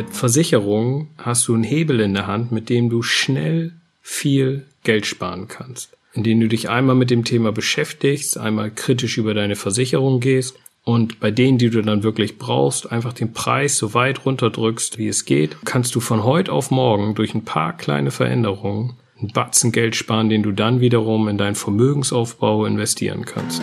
Bei Versicherungen hast du einen Hebel in der Hand, mit dem du schnell viel Geld sparen kannst. Indem du dich einmal mit dem Thema beschäftigst, einmal kritisch über deine Versicherung gehst und bei denen, die du dann wirklich brauchst, einfach den Preis so weit runterdrückst, wie es geht, kannst du von heute auf morgen durch ein paar kleine Veränderungen einen Batzen Geld sparen, den du dann wiederum in deinen Vermögensaufbau investieren kannst.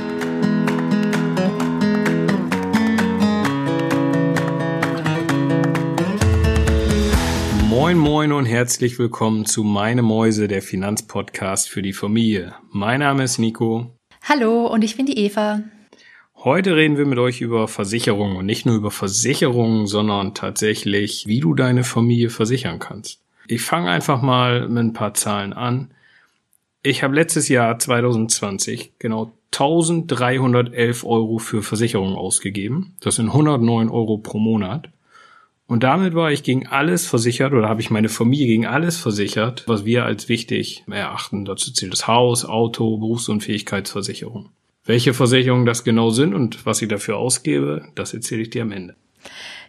Moin und herzlich willkommen zu Meine Mäuse, der Finanzpodcast für die Familie. Mein Name ist Nico. Hallo und ich bin die Eva. Heute reden wir mit euch über Versicherungen und nicht nur über Versicherungen, sondern tatsächlich, wie du deine Familie versichern kannst. Ich fange einfach mal mit ein paar Zahlen an. Ich habe letztes Jahr 2020 genau 1311 Euro für Versicherungen ausgegeben. Das sind 109 Euro pro Monat. Und damit war ich gegen alles versichert oder habe ich meine Familie gegen alles versichert, was wir als wichtig erachten. Dazu zählt das Haus, Auto, Berufsunfähigkeitsversicherung. Welche Versicherungen das genau sind und was ich dafür ausgebe, das erzähle ich dir am Ende.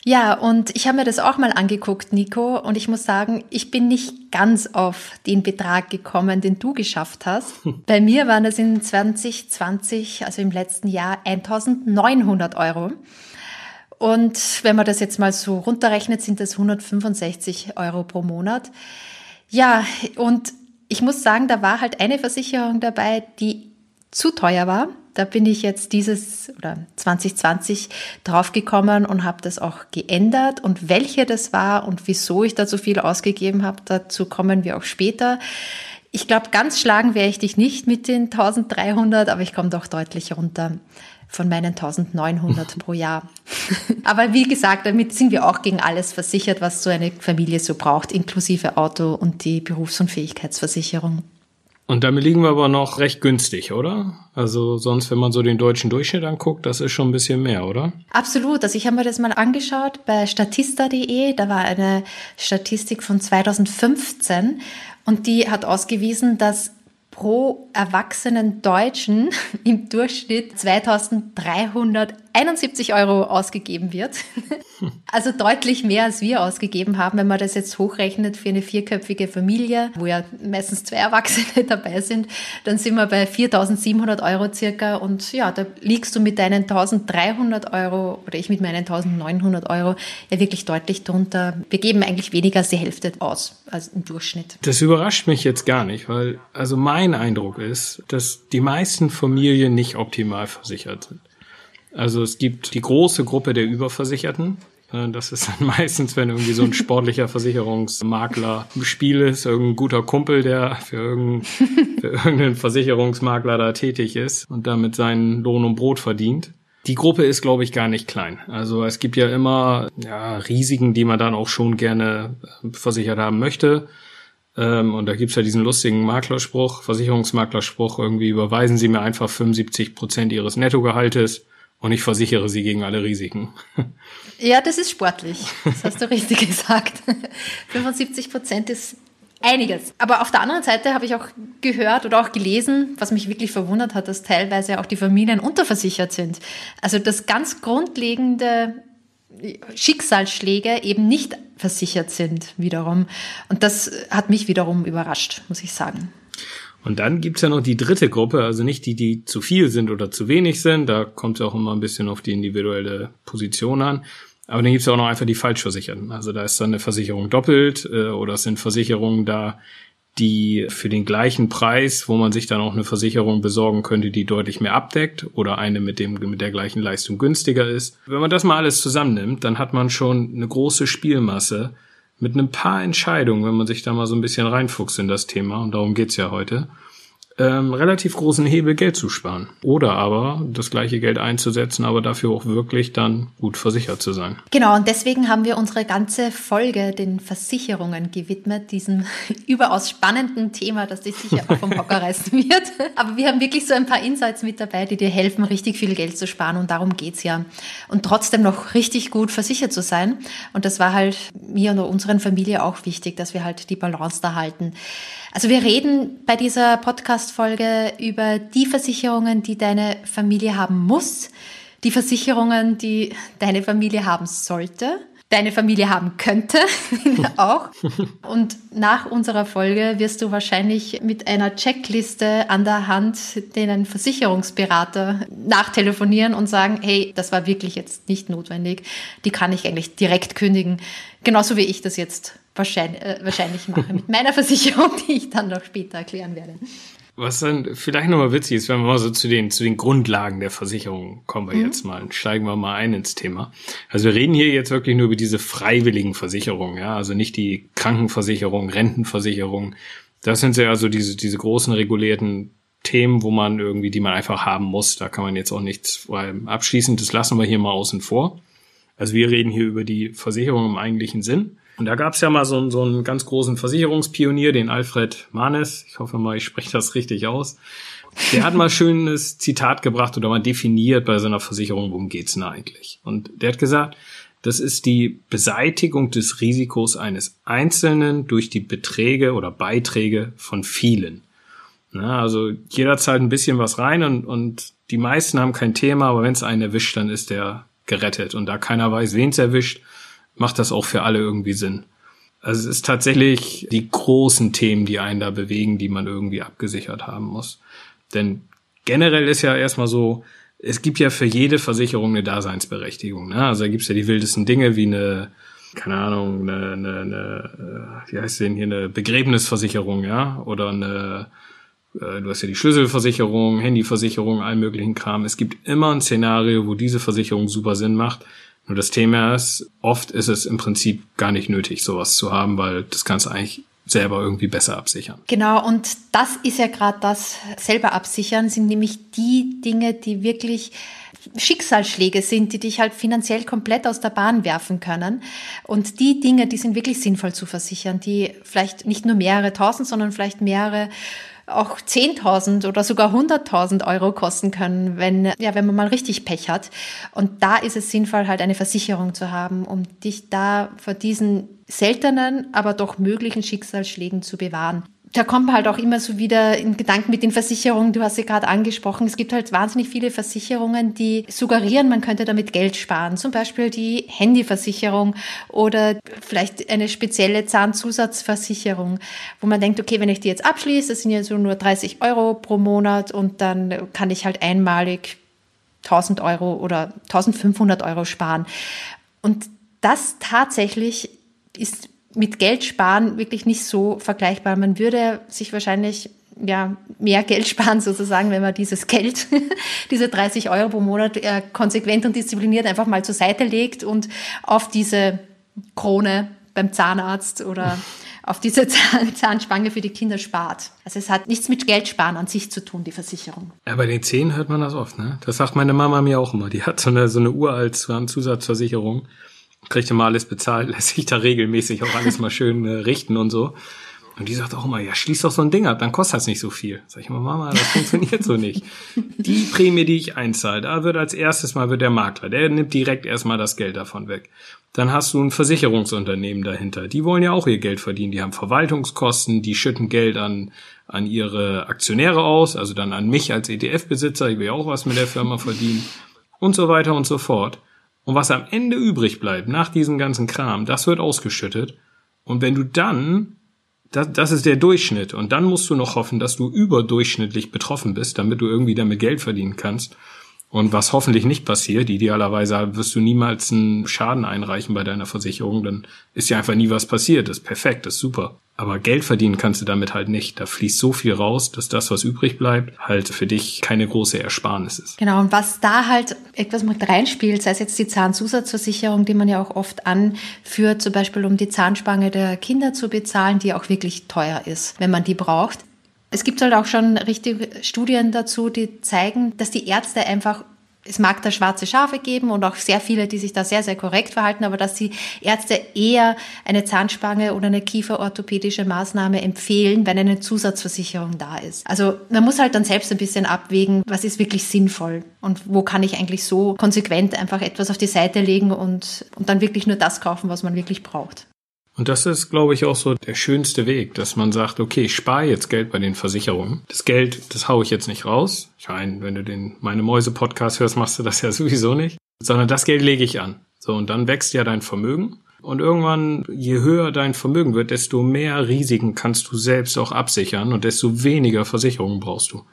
Ja, und ich habe mir das auch mal angeguckt, Nico, und ich muss sagen, ich bin nicht ganz auf den Betrag gekommen, den du geschafft hast. Bei mir waren das in 2020, also im letzten Jahr, 1900 Euro. Und wenn man das jetzt mal so runterrechnet, sind das 165 Euro pro Monat. Ja, und ich muss sagen, da war halt eine Versicherung dabei, die zu teuer war. Da bin ich jetzt dieses oder 2020 draufgekommen und habe das auch geändert. Und welche das war und wieso ich da so viel ausgegeben habe, dazu kommen wir auch später. Ich glaube, ganz schlagen werde ich dich nicht mit den 1300, aber ich komme doch deutlich runter von meinen 1900 pro Jahr. Aber wie gesagt, damit sind wir auch gegen alles versichert, was so eine Familie so braucht, inklusive Auto und die Berufsunfähigkeitsversicherung. Und damit liegen wir aber noch recht günstig, oder? Also sonst, wenn man so den deutschen Durchschnitt anguckt, das ist schon ein bisschen mehr, oder? Absolut. Also ich habe mir das mal angeschaut bei statista.de. Da war eine Statistik von 2015 und die hat ausgewiesen, dass pro erwachsenen Deutschen im Durchschnitt 2371 Euro ausgegeben wird. Also deutlich mehr, als wir ausgegeben haben, wenn man das jetzt hochrechnet für eine vierköpfige Familie, wo ja meistens zwei Erwachsene dabei sind, dann sind wir bei 4700 Euro circa und ja, da liegst du mit deinen 1300 Euro oder ich mit meinen 1900 Euro ja wirklich deutlich drunter. Wir geben eigentlich weniger als die Hälfte aus als im Durchschnitt. Das überrascht mich jetzt gar nicht, weil also mein Eindruck ist, dass die meisten Familien nicht optimal versichert sind. Also es gibt die große Gruppe der Überversicherten. Äh, das ist dann meistens, wenn irgendwie so ein sportlicher Versicherungsmakler im Spiel ist, irgendein guter Kumpel, der für, irgendein, für irgendeinen Versicherungsmakler da tätig ist und damit seinen Lohn und Brot verdient. Die Gruppe ist, glaube ich, gar nicht klein. Also es gibt ja immer ja, Risiken, die man dann auch schon gerne äh, versichert haben möchte. Ähm, und da gibt's ja diesen lustigen Maklerspruch, Versicherungsmaklerspruch, irgendwie überweisen Sie mir einfach 75 Prozent Ihres Nettogehaltes und ich versichere Sie gegen alle Risiken. Ja, das ist sportlich. Das hast du richtig gesagt. 75 Prozent ist einiges. Aber auf der anderen Seite habe ich auch gehört oder auch gelesen, was mich wirklich verwundert hat, dass teilweise auch die Familien unterversichert sind. Also das ganz grundlegende Schicksalsschläge eben nicht versichert sind wiederum. Und das hat mich wiederum überrascht, muss ich sagen. Und dann gibt's ja noch die dritte Gruppe, also nicht die, die zu viel sind oder zu wenig sind, da kommt es auch immer ein bisschen auf die individuelle Position an. Aber dann gibt's ja auch noch einfach die Falschversicherten. Also da ist dann eine Versicherung doppelt äh, oder es sind Versicherungen da, die für den gleichen Preis, wo man sich dann auch eine Versicherung besorgen könnte, die deutlich mehr abdeckt oder eine mit dem mit der gleichen Leistung günstiger ist. Wenn man das mal alles zusammennimmt, dann hat man schon eine große Spielmasse mit ein paar Entscheidungen, wenn man sich da mal so ein bisschen reinfuchst in das Thema und darum geht's ja heute ähm, relativ großen Hebel Geld zu sparen. Oder aber das gleiche Geld einzusetzen, aber dafür auch wirklich dann gut versichert zu sein. Genau, und deswegen haben wir unsere ganze Folge den Versicherungen gewidmet, diesem überaus spannenden Thema, das dich sicher auch vom Hocker reißen wird. Aber wir haben wirklich so ein paar Insights mit dabei, die dir helfen, richtig viel Geld zu sparen und darum geht's ja. Und trotzdem noch richtig gut versichert zu sein. Und das war halt mir und unseren Familie auch wichtig, dass wir halt die Balance da halten. Also wir reden bei dieser Podcast-Folge über die Versicherungen, die deine Familie haben muss, die Versicherungen, die deine Familie haben sollte deine Familie haben könnte, auch. Und nach unserer Folge wirst du wahrscheinlich mit einer Checkliste an der Hand den Versicherungsberater nachtelefonieren und sagen, hey, das war wirklich jetzt nicht notwendig. Die kann ich eigentlich direkt kündigen. Genauso wie ich das jetzt wahrscheinlich, äh, wahrscheinlich mache mit meiner Versicherung, die ich dann noch später erklären werde. Was dann vielleicht nochmal witzig ist, wenn wir mal so zu den, zu den Grundlagen der Versicherung kommen wir mhm. jetzt mal, steigen wir mal ein ins Thema. Also wir reden hier jetzt wirklich nur über diese freiwilligen Versicherungen, ja, also nicht die Krankenversicherung, Rentenversicherung. Das sind ja also diese, diese großen regulierten Themen, wo man irgendwie, die man einfach haben muss. Da kann man jetzt auch nichts abschließen. Das lassen wir hier mal außen vor. Also wir reden hier über die Versicherung im eigentlichen Sinn. Und da gab es ja mal so, so einen ganz großen Versicherungspionier, den Alfred Manes. Ich hoffe mal, ich spreche das richtig aus. Der hat mal schönes Zitat gebracht oder mal definiert bei seiner Versicherung, worum geht's denn eigentlich? Und der hat gesagt, das ist die Beseitigung des Risikos eines Einzelnen durch die Beträge oder Beiträge von vielen. Na, also jeder zahlt ein bisschen was rein und, und die meisten haben kein Thema, aber wenn es einen erwischt, dann ist der gerettet. Und da keiner weiß, wen es erwischt, macht das auch für alle irgendwie Sinn. Also es ist tatsächlich die großen Themen, die einen da bewegen, die man irgendwie abgesichert haben muss. Denn generell ist ja erstmal so, es gibt ja für jede Versicherung eine Daseinsberechtigung. Ne? Also da gibt's ja die wildesten Dinge wie eine, keine Ahnung, eine, eine, eine wie heißt denn hier, eine Begräbnisversicherung, ja, oder eine, äh, du hast ja die Schlüsselversicherung, Handyversicherung, allen möglichen Kram. Es gibt immer ein Szenario, wo diese Versicherung super Sinn macht. Nur das Thema ist, oft ist es im Prinzip gar nicht nötig, sowas zu haben, weil das kannst du eigentlich selber irgendwie besser absichern. Genau, und das ist ja gerade das selber absichern, sind nämlich die Dinge, die wirklich Schicksalsschläge sind, die dich halt finanziell komplett aus der Bahn werfen können. Und die Dinge, die sind wirklich sinnvoll zu versichern, die vielleicht nicht nur mehrere tausend, sondern vielleicht mehrere auch 10.000 oder sogar 100.000 Euro kosten können, wenn, ja, wenn man mal richtig Pech hat. Und da ist es sinnvoll, halt eine Versicherung zu haben, um dich da vor diesen seltenen, aber doch möglichen Schicksalsschlägen zu bewahren da kommt halt auch immer so wieder in Gedanken mit den Versicherungen. Du hast sie gerade angesprochen. Es gibt halt wahnsinnig viele Versicherungen, die suggerieren, man könnte damit Geld sparen. Zum Beispiel die Handyversicherung oder vielleicht eine spezielle Zahnzusatzversicherung, wo man denkt, okay, wenn ich die jetzt abschließe, das sind ja so nur 30 Euro pro Monat und dann kann ich halt einmalig 1000 Euro oder 1500 Euro sparen. Und das tatsächlich ist mit Geld sparen wirklich nicht so vergleichbar. Man würde sich wahrscheinlich ja, mehr Geld sparen sozusagen, wenn man dieses Geld, diese 30 Euro pro Monat äh, konsequent und diszipliniert einfach mal zur Seite legt und auf diese Krone beim Zahnarzt oder auf diese Zahnspange für die Kinder spart. Also es hat nichts mit Geldsparen an sich zu tun, die Versicherung. Ja, bei den Zähnen hört man das oft, ne? Das sagt meine Mama mir auch immer. Die hat so eine, so eine uralt Zusatzversicherung kriegt immer alles bezahlt, lässt sich da regelmäßig auch alles mal schön äh, richten und so. Und die sagt auch immer, ja, schließ doch so ein Ding ab, dann kostet das nicht so viel. Sag ich mal, Mama, das funktioniert so nicht. Die Prämie, die ich einzahle, da wird als erstes mal wird der Makler, der nimmt direkt erstmal das Geld davon weg. Dann hast du ein Versicherungsunternehmen dahinter. Die wollen ja auch ihr Geld verdienen. Die haben Verwaltungskosten, die schütten Geld an, an ihre Aktionäre aus, also dann an mich als ETF-Besitzer. Ich will ja auch was mit der Firma verdienen. Und so weiter und so fort. Und was am Ende übrig bleibt, nach diesem ganzen Kram, das wird ausgeschüttet. Und wenn du dann, das, das ist der Durchschnitt, und dann musst du noch hoffen, dass du überdurchschnittlich betroffen bist, damit du irgendwie damit Geld verdienen kannst. Und was hoffentlich nicht passiert, idealerweise wirst du niemals einen Schaden einreichen bei deiner Versicherung, dann ist ja einfach nie was passiert. Das ist perfekt, das ist super. Aber Geld verdienen kannst du damit halt nicht. Da fließt so viel raus, dass das, was übrig bleibt, halt für dich keine große Ersparnis ist. Genau, und was da halt etwas mit reinspielt, sei es jetzt die Zahnzusatzversicherung, die man ja auch oft anführt, zum Beispiel um die Zahnspange der Kinder zu bezahlen, die auch wirklich teuer ist, wenn man die braucht. Es gibt halt auch schon richtige Studien dazu, die zeigen, dass die Ärzte einfach es mag da schwarze Schafe geben und auch sehr viele, die sich da sehr, sehr korrekt verhalten, aber dass die Ärzte eher eine Zahnspange oder eine kieferorthopädische Maßnahme empfehlen, wenn eine Zusatzversicherung da ist. Also man muss halt dann selbst ein bisschen abwägen, was ist wirklich sinnvoll und wo kann ich eigentlich so konsequent einfach etwas auf die Seite legen und, und dann wirklich nur das kaufen, was man wirklich braucht. Und das ist, glaube ich, auch so der schönste Weg, dass man sagt, okay, ich spare jetzt Geld bei den Versicherungen. Das Geld, das haue ich jetzt nicht raus. Ich meine, wenn du den meine Mäuse Podcast hörst, machst du das ja sowieso nicht, sondern das Geld lege ich an. So, und dann wächst ja dein Vermögen. Und irgendwann, je höher dein Vermögen wird, desto mehr Risiken kannst du selbst auch absichern und desto weniger Versicherungen brauchst du.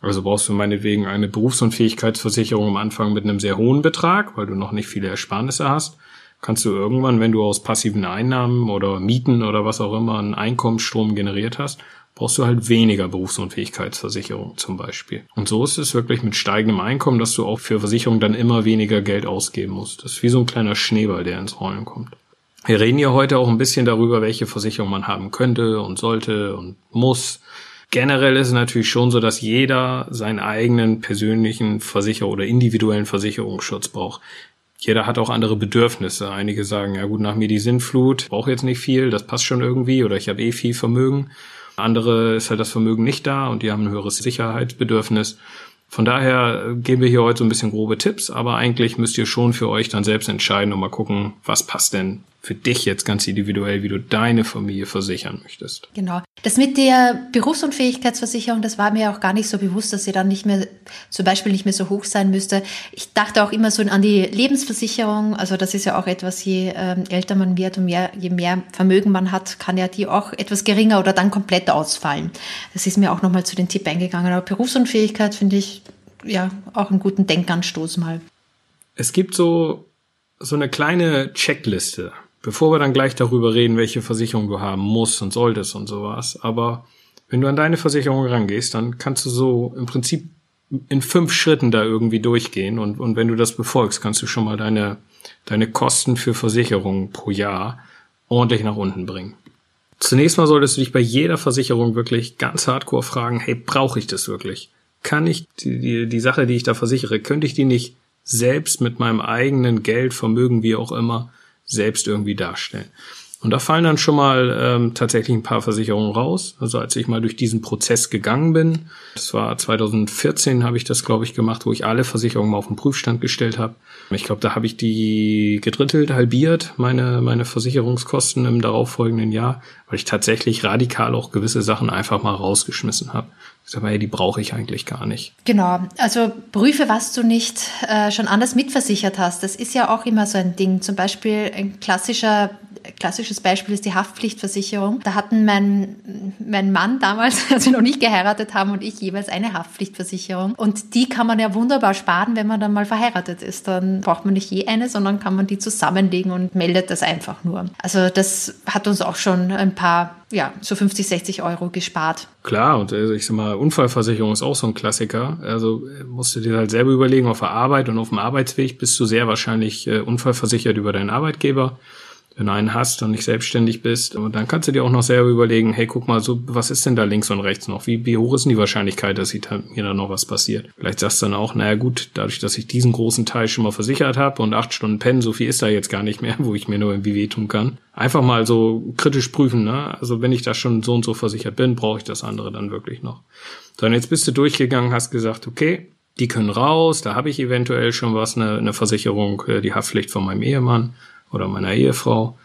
Also brauchst du meinetwegen eine Berufsunfähigkeitsversicherung am Anfang mit einem sehr hohen Betrag, weil du noch nicht viele Ersparnisse hast. Kannst du irgendwann, wenn du aus passiven Einnahmen oder Mieten oder was auch immer einen Einkommensstrom generiert hast, brauchst du halt weniger Berufsunfähigkeitsversicherung zum Beispiel. Und so ist es wirklich mit steigendem Einkommen, dass du auch für Versicherung dann immer weniger Geld ausgeben musst. Das ist wie so ein kleiner Schneeball, der ins Rollen kommt. Wir reden ja heute auch ein bisschen darüber, welche Versicherung man haben könnte und sollte und muss. Generell ist es natürlich schon so, dass jeder seinen eigenen persönlichen Versicherer oder individuellen Versicherungsschutz braucht. Jeder hat auch andere Bedürfnisse. Einige sagen, ja gut, nach mir die Sinnflut, brauche jetzt nicht viel, das passt schon irgendwie oder ich habe eh viel Vermögen. Andere ist halt das Vermögen nicht da und die haben ein höheres Sicherheitsbedürfnis. Von daher geben wir hier heute so ein bisschen grobe Tipps, aber eigentlich müsst ihr schon für euch dann selbst entscheiden und mal gucken, was passt denn für dich jetzt ganz individuell, wie du deine Familie versichern möchtest. Genau. Das mit der Berufsunfähigkeitsversicherung, das war mir auch gar nicht so bewusst, dass sie dann nicht mehr, zum Beispiel nicht mehr so hoch sein müsste. Ich dachte auch immer so an die Lebensversicherung. Also das ist ja auch etwas, je ähm, älter man wird und mehr, je mehr Vermögen man hat, kann ja die auch etwas geringer oder dann komplett ausfallen. Das ist mir auch nochmal zu den Tipp eingegangen. Aber Berufsunfähigkeit finde ich ja auch einen guten Denkanstoß mal. Es gibt so, so eine kleine Checkliste Bevor wir dann gleich darüber reden, welche Versicherung du haben musst und solltest und sowas. Aber wenn du an deine Versicherung rangehst, dann kannst du so im Prinzip in fünf Schritten da irgendwie durchgehen. Und, und wenn du das befolgst, kannst du schon mal deine, deine Kosten für Versicherungen pro Jahr ordentlich nach unten bringen. Zunächst mal solltest du dich bei jeder Versicherung wirklich ganz hardcore fragen, hey, brauche ich das wirklich? Kann ich die, die, die Sache, die ich da versichere, könnte ich die nicht selbst mit meinem eigenen Geld, Vermögen, wie auch immer, selbst irgendwie darstellen. Und da fallen dann schon mal ähm, tatsächlich ein paar Versicherungen raus. Also als ich mal durch diesen Prozess gegangen bin, das war 2014 habe ich das, glaube ich, gemacht, wo ich alle Versicherungen mal auf den Prüfstand gestellt habe. Ich glaube, da habe ich die gedrittelt, halbiert, meine, meine Versicherungskosten im darauffolgenden Jahr, weil ich tatsächlich radikal auch gewisse Sachen einfach mal rausgeschmissen habe. Ich sage hey, die brauche ich eigentlich gar nicht. Genau, also prüfe, was du nicht äh, schon anders mitversichert hast. Das ist ja auch immer so ein Ding. Zum Beispiel ein klassischer klassisches Beispiel ist die Haftpflichtversicherung. Da hatten mein, mein Mann damals, als wir noch nicht geheiratet haben, und ich jeweils eine Haftpflichtversicherung. Und die kann man ja wunderbar sparen, wenn man dann mal verheiratet ist. Dann braucht man nicht je eine, sondern kann man die zusammenlegen und meldet das einfach nur. Also das hat uns auch schon ein paar ja, so 50, 60 Euro gespart. Klar, und also ich sag mal, Unfallversicherung ist auch so ein Klassiker. Also musst du dir halt selber überlegen, auf der Arbeit und auf dem Arbeitsweg bist du sehr wahrscheinlich äh, unfallversichert über deinen Arbeitgeber wenn du einen hast und nicht selbstständig bist. Und dann kannst du dir auch noch selber überlegen, hey, guck mal, so, was ist denn da links und rechts noch? Wie, wie hoch ist denn die Wahrscheinlichkeit, dass mir da noch was passiert? Vielleicht sagst du dann auch, naja gut, dadurch, dass ich diesen großen Teil schon mal versichert habe und acht Stunden pennen, so viel ist da jetzt gar nicht mehr, wo ich mir nur irgendwie wehtun kann. Einfach mal so kritisch prüfen, ne? Also wenn ich da schon so und so versichert bin, brauche ich das andere dann wirklich noch. So, und jetzt bist du durchgegangen, hast gesagt, okay, die können raus, da habe ich eventuell schon was, eine, eine Versicherung, äh, die Haftpflicht von meinem Ehemann oder meiner Ehefrau.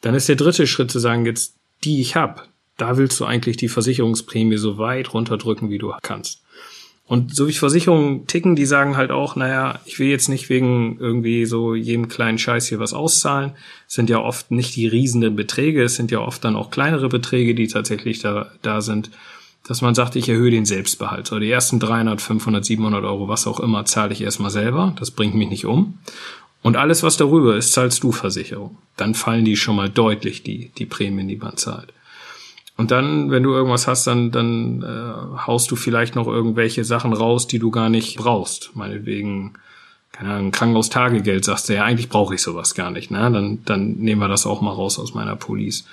Dann ist der dritte Schritt zu sagen, jetzt die ich habe, da willst du eigentlich die Versicherungsprämie so weit runterdrücken, wie du kannst. Und so wie Versicherungen ticken, die sagen halt auch, naja, ich will jetzt nicht wegen irgendwie so jedem kleinen Scheiß hier was auszahlen. Es sind ja oft nicht die riesenden Beträge, es sind ja oft dann auch kleinere Beträge, die tatsächlich da, da sind, dass man sagt, ich erhöhe den Selbstbehalt. So die ersten 300, 500, 700 Euro, was auch immer, zahle ich erstmal selber. Das bringt mich nicht um. Und alles, was darüber ist, zahlst du Versicherung. Dann fallen die schon mal deutlich, die, die Prämien, die man zahlt. Und dann, wenn du irgendwas hast, dann, dann äh, haust du vielleicht noch irgendwelche Sachen raus, die du gar nicht brauchst. Meinetwegen, keine Ahnung, Krankenhaustagegeld sagst du ja, eigentlich brauche ich sowas gar nicht. Ne? Dann, dann nehmen wir das auch mal raus aus meiner Police.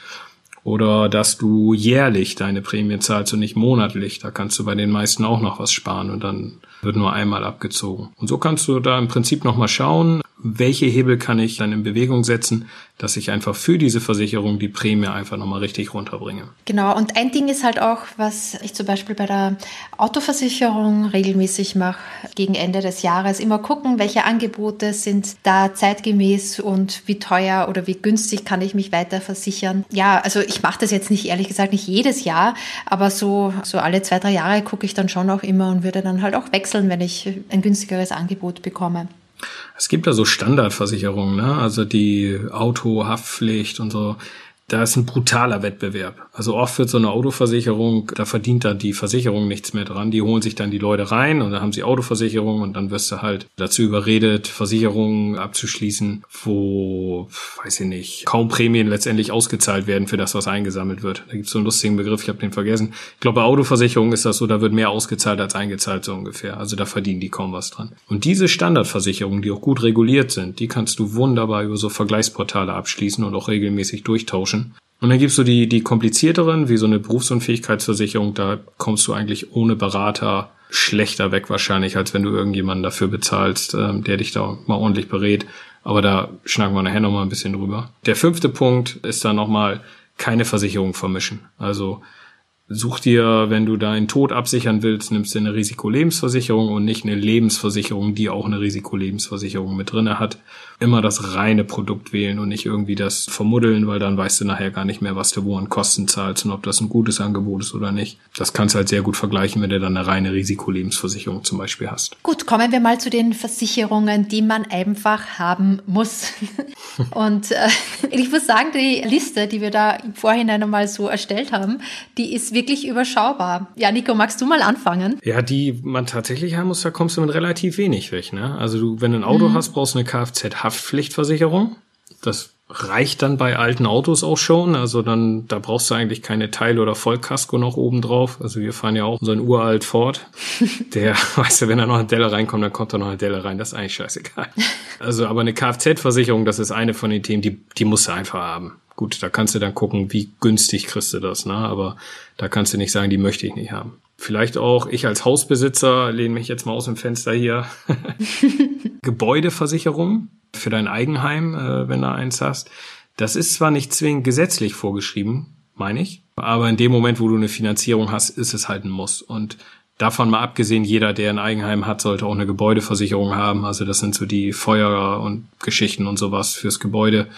Oder dass du jährlich deine Prämie zahlst und nicht monatlich. Da kannst du bei den meisten auch noch was sparen und dann wird nur einmal abgezogen. Und so kannst du da im Prinzip nochmal schauen, welche Hebel kann ich dann in Bewegung setzen, dass ich einfach für diese Versicherung die Prämie einfach nochmal richtig runterbringe. Genau, und ein Ding ist halt auch, was ich zum Beispiel bei der Autoversicherung regelmäßig mache, gegen Ende des Jahres, immer gucken, welche Angebote sind da zeitgemäß und wie teuer oder wie günstig kann ich mich weiter versichern. Ja, also ich mache das jetzt nicht, ehrlich gesagt, nicht jedes Jahr, aber so, so alle zwei, drei Jahre gucke ich dann schon auch immer und würde dann halt auch wechseln, wenn ich ein günstigeres Angebot bekomme. Es gibt da so Standardversicherungen, ne? also die Autohaftpflicht und so da ist ein brutaler Wettbewerb. Also oft wird so eine Autoversicherung, da verdient dann die Versicherung nichts mehr dran. Die holen sich dann die Leute rein und dann haben sie Autoversicherung und dann wirst du halt dazu überredet, Versicherungen abzuschließen, wo, weiß ich nicht, kaum Prämien letztendlich ausgezahlt werden für das, was eingesammelt wird. Da gibt's so einen lustigen Begriff, ich habe den vergessen. Ich glaube, bei Autoversicherung ist das so, da wird mehr ausgezahlt als eingezahlt, so ungefähr. Also da verdienen die kaum was dran. Und diese Standardversicherungen, die auch gut reguliert sind, die kannst du wunderbar über so Vergleichsportale abschließen und auch regelmäßig durchtauschen und dann gibst du die, die komplizierteren, wie so eine Berufsunfähigkeitsversicherung, da kommst du eigentlich ohne Berater schlechter weg wahrscheinlich, als wenn du irgendjemanden dafür bezahlst, ähm, der dich da mal ordentlich berät. Aber da schnacken wir nachher nochmal ein bisschen drüber. Der fünfte Punkt ist dann nochmal keine Versicherung vermischen. Also Such dir, wenn du deinen Tod absichern willst, nimmst du eine Risikolebensversicherung und nicht eine Lebensversicherung, die auch eine Risikolebensversicherung mit drinne hat. Immer das reine Produkt wählen und nicht irgendwie das vermuddeln, weil dann weißt du nachher gar nicht mehr, was du wo an Kosten zahlst und ob das ein gutes Angebot ist oder nicht. Das kannst du halt sehr gut vergleichen, wenn du dann eine reine Risikolebensversicherung zum Beispiel hast. Gut, kommen wir mal zu den Versicherungen, die man einfach haben muss. und äh, ich muss sagen, die Liste, die wir da im Vorhinein einmal so erstellt haben, die ist wirklich überschaubar. Ja, Nico, magst du mal anfangen? Ja, die man tatsächlich haben muss, da kommst du mit relativ wenig weg. Ne? Also du, wenn du ein Auto mhm. hast, brauchst du eine Kfz-Haftpflichtversicherung. Das reicht dann bei alten Autos auch schon. Also dann, da brauchst du eigentlich keine Teil- oder Vollkasko noch oben drauf. Also wir fahren ja auch so ein uralt Ford. Der, weißt du, wenn da noch eine Delle reinkommt, dann kommt da noch eine Delle rein. Das ist eigentlich scheißegal. Also, aber eine Kfz-Versicherung, das ist eine von den Themen, die, die musst du einfach haben. Gut, da kannst du dann gucken, wie günstig kriegst du das, ne? Aber da kannst du nicht sagen, die möchte ich nicht haben. Vielleicht auch ich als Hausbesitzer lehne mich jetzt mal aus dem Fenster hier. Gebäudeversicherung für dein Eigenheim, äh, wenn du eins hast. Das ist zwar nicht zwingend gesetzlich vorgeschrieben, meine ich, aber in dem Moment, wo du eine Finanzierung hast, ist es halt ein Muss. Und davon mal abgesehen, jeder, der ein Eigenheim hat, sollte auch eine Gebäudeversicherung haben. Also das sind so die Feuer und Geschichten und sowas fürs Gebäude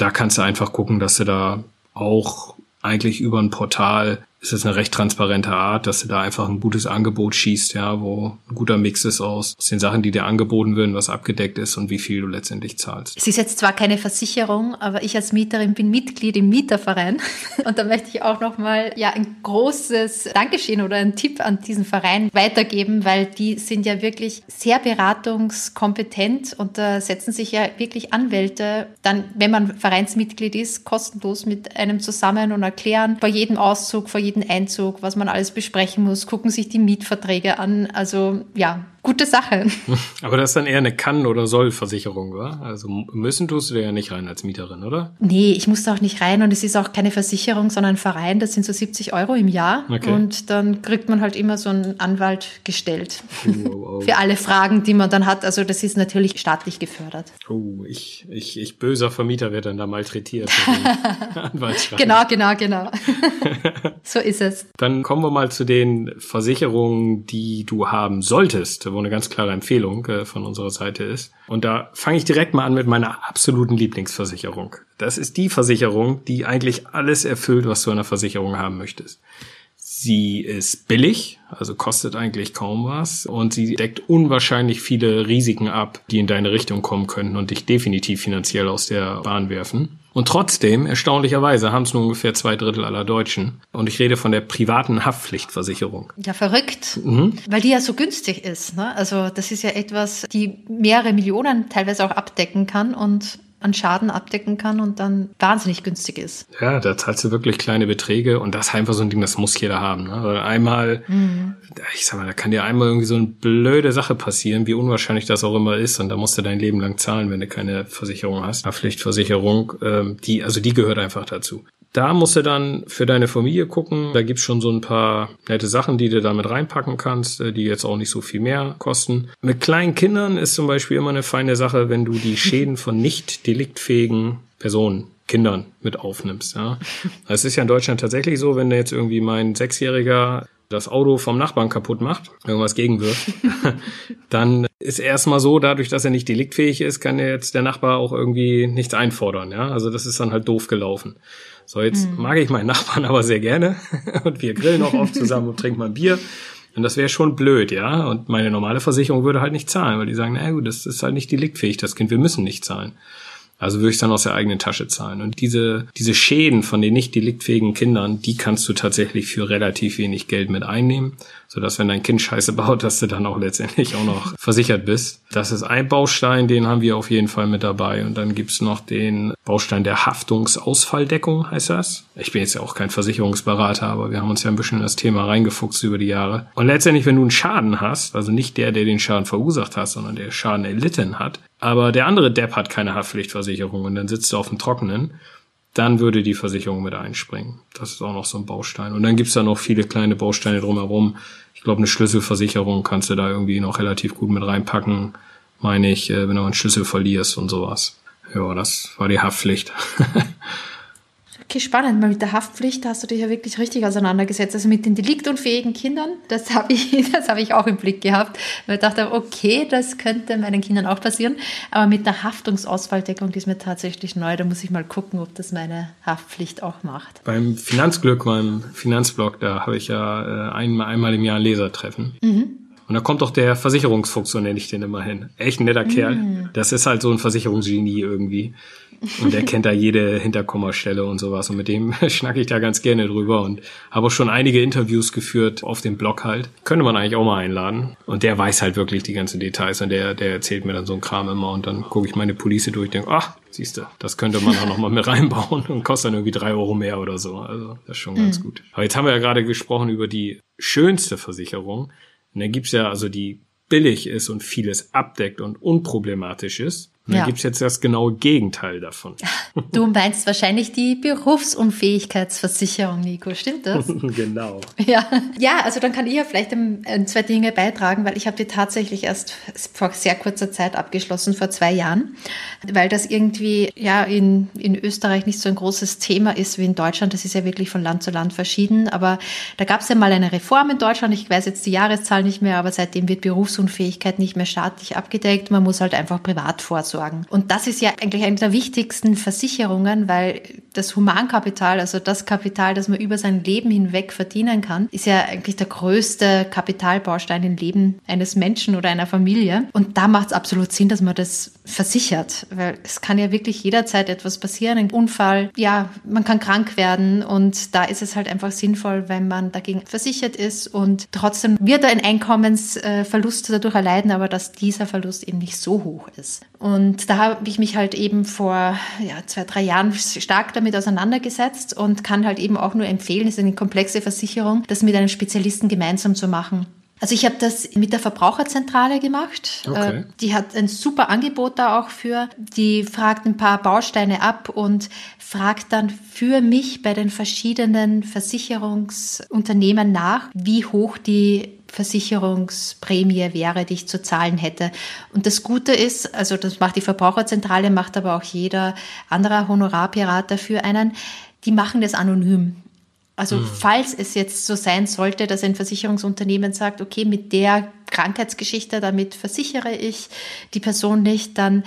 da kannst du einfach gucken, dass du da auch eigentlich über ein Portal ist es eine recht transparente Art, dass du da einfach ein gutes Angebot schießt, ja, wo ein guter Mix ist aus, aus den Sachen, die dir angeboten werden, was abgedeckt ist und wie viel du letztendlich zahlst. Es ist jetzt zwar keine Versicherung, aber ich als Mieterin bin Mitglied im Mieterverein und da möchte ich auch nochmal ja ein großes Dankeschön oder einen Tipp an diesen Verein weitergeben, weil die sind ja wirklich sehr beratungskompetent und da setzen sich ja wirklich Anwälte dann, wenn man Vereinsmitglied ist, kostenlos mit einem zusammen und erklären vor jedem Auszug, vor jeden Einzug, was man alles besprechen muss, gucken sich die Mietverträge an. Also ja, gute Sache. Aber das ist dann eher eine Kann- oder Soll-Versicherung, oder? Also müssen tust du ja nicht rein als Mieterin, oder? Nee, ich muss da auch nicht rein und es ist auch keine Versicherung, sondern ein Verein, das sind so 70 Euro im Jahr. Okay. Und dann kriegt man halt immer so einen Anwalt gestellt. Oh, oh. Für alle Fragen, die man dann hat. Also das ist natürlich staatlich gefördert. Oh, ich, ich, ich böser Vermieter werde dann da malträtiert. genau, genau, genau. so ist es. Dann kommen wir mal zu den Versicherungen, die du haben solltest wo eine ganz klare Empfehlung äh, von unserer Seite ist. Und da fange ich direkt mal an mit meiner absoluten Lieblingsversicherung. Das ist die Versicherung, die eigentlich alles erfüllt, was du in einer Versicherung haben möchtest. Sie ist billig, also kostet eigentlich kaum was und sie deckt unwahrscheinlich viele Risiken ab, die in deine Richtung kommen könnten und dich definitiv finanziell aus der Bahn werfen. Und trotzdem, erstaunlicherweise, haben es nur ungefähr zwei Drittel aller Deutschen. Und ich rede von der privaten Haftpflichtversicherung. Ja, verrückt. Mhm. Weil die ja so günstig ist. Ne? Also das ist ja etwas, die mehrere Millionen teilweise auch abdecken kann und an Schaden abdecken kann und dann wahnsinnig günstig ist. Ja, da zahlst du wirklich kleine Beträge und das ist einfach so ein Ding, das muss jeder haben. Ne? Weil einmal, mhm. ich sag mal, da kann dir einmal irgendwie so eine blöde Sache passieren, wie unwahrscheinlich das auch immer ist und da musst du dein Leben lang zahlen, wenn du keine Versicherung hast. Pflichtversicherung, ähm, die, also die gehört einfach dazu. Da musst du dann für deine Familie gucken. Da gibt's schon so ein paar nette Sachen, die du damit reinpacken kannst, äh, die jetzt auch nicht so viel mehr kosten. Mit kleinen Kindern ist zum Beispiel immer eine feine Sache, wenn du die Schäden von nicht deliktfähigen Personen Kindern mit aufnimmst. Ja. Es ist ja in Deutschland tatsächlich so, wenn jetzt irgendwie mein Sechsjähriger das Auto vom Nachbarn kaputt macht, irgendwas gegenwirft, dann ist erstmal so, dadurch, dass er nicht deliktfähig ist, kann jetzt der Nachbar auch irgendwie nichts einfordern. Ja, also das ist dann halt doof gelaufen. So, jetzt mhm. mag ich meinen Nachbarn aber sehr gerne und wir grillen auch oft zusammen und trinken mal ein Bier. Und das wäre schon blöd, ja. Und meine normale Versicherung würde halt nicht zahlen, weil die sagen, na gut, das ist halt nicht deliktfähig, das Kind, wir müssen nicht zahlen. Also würde ich dann aus der eigenen Tasche zahlen. Und diese, diese Schäden von den nicht deliktfähigen Kindern, die kannst du tatsächlich für relativ wenig Geld mit einnehmen, sodass wenn dein Kind Scheiße baut, dass du dann auch letztendlich auch noch versichert bist. Das ist ein Baustein, den haben wir auf jeden Fall mit dabei. Und dann gibt's noch den Baustein der Haftungsausfalldeckung, heißt das. Ich bin jetzt ja auch kein Versicherungsberater, aber wir haben uns ja ein bisschen in das Thema reingefuchst über die Jahre. Und letztendlich, wenn du einen Schaden hast, also nicht der, der den Schaden verursacht hat, sondern der Schaden erlitten hat, aber der andere Depp hat keine Haftpflichtversicherung und dann sitzt du auf dem Trockenen, dann würde die Versicherung mit einspringen. Das ist auch noch so ein Baustein. Und dann gibt's da noch viele kleine Bausteine drumherum. Ich glaube, eine Schlüsselversicherung kannst du da irgendwie noch relativ gut mit reinpacken, meine ich, äh, wenn du einen Schlüssel verlierst und sowas. Ja, das war die Haftpflicht. Okay, spannend. Mal mit der Haftpflicht hast du dich ja wirklich richtig auseinandergesetzt. Also mit den deliktunfähigen Kindern, das habe ich, das habe ich auch im Blick gehabt. Weil ich dachte, okay, das könnte meinen Kindern auch passieren. Aber mit der Haftungsausfalldeckung, die ist mir tatsächlich neu. Da muss ich mal gucken, ob das meine Haftpflicht auch macht. Beim Finanzglück, meinem Finanzblog, da habe ich ja äh, einmal, einmal im Jahr ein Lesertreffen. Mhm. Und da kommt doch der Versicherungsfuchs, so nenne ich den immer hin. Echt ein netter mm. Kerl. Das ist halt so ein Versicherungsgenie irgendwie. Und der kennt da jede Hinterkommastelle und sowas. Und mit dem schnacke ich da ganz gerne drüber und habe auch schon einige Interviews geführt auf dem Blog halt. Könnte man eigentlich auch mal einladen. Und der weiß halt wirklich die ganzen Details und der, der erzählt mir dann so einen Kram immer und dann gucke ich meine Police durch und denke, ach, siehst du, das könnte man auch noch mal mit reinbauen und kostet dann irgendwie drei Euro mehr oder so. Also das ist schon ganz mhm. gut. Aber jetzt haben wir ja gerade gesprochen über die schönste Versicherung. Und dann gibt's ja also die billig ist und vieles abdeckt und unproblematisch ist. Und ja. dann gibt's jetzt das genaue Gegenteil davon. Du meinst wahrscheinlich die Berufsunfähigkeitsversicherung, Nico, stimmt das? genau. Ja. ja, also dann kann ich ja vielleicht zwei Dinge beitragen, weil ich habe die tatsächlich erst vor sehr kurzer Zeit abgeschlossen, vor zwei Jahren, weil das irgendwie ja in, in Österreich nicht so ein großes Thema ist wie in Deutschland. Das ist ja wirklich von Land zu Land verschieden. Aber da gab es ja mal eine Reform in Deutschland. Ich weiß jetzt die Jahreszahl nicht mehr, aber seitdem wird Berufsunfähigkeit nicht mehr staatlich abgedeckt. Man muss halt einfach privat vorsorgen vorsorgen. Und das ist ja eigentlich eine der wichtigsten Versicherungen, weil das Humankapital, also das Kapital, das man über sein Leben hinweg verdienen kann, ist ja eigentlich der größte Kapitalbaustein im Leben eines Menschen oder einer Familie. Und da macht es absolut Sinn, dass man das versichert, weil es kann ja wirklich jederzeit etwas passieren, ein Unfall, ja, man kann krank werden und da ist es halt einfach sinnvoll, wenn man dagegen versichert ist und trotzdem wird ein Einkommensverlust dadurch erleiden, aber dass dieser Verlust eben nicht so hoch ist. Und da habe ich mich halt eben vor ja, zwei, drei Jahren stark damit auseinandergesetzt und kann halt eben auch nur empfehlen, es ist eine komplexe Versicherung, das mit einem Spezialisten gemeinsam zu machen. Also ich habe das mit der Verbraucherzentrale gemacht. Okay. Äh, die hat ein super Angebot da auch für. Die fragt ein paar Bausteine ab und fragt dann für mich bei den verschiedenen Versicherungsunternehmen nach, wie hoch die Versicherungsprämie wäre, die ich zu zahlen hätte. Und das Gute ist, also das macht die Verbraucherzentrale, macht aber auch jeder andere Honorarpirat dafür einen, die machen das anonym. Also mhm. falls es jetzt so sein sollte, dass ein Versicherungsunternehmen sagt, okay, mit der Krankheitsgeschichte, damit versichere ich die Person nicht, dann,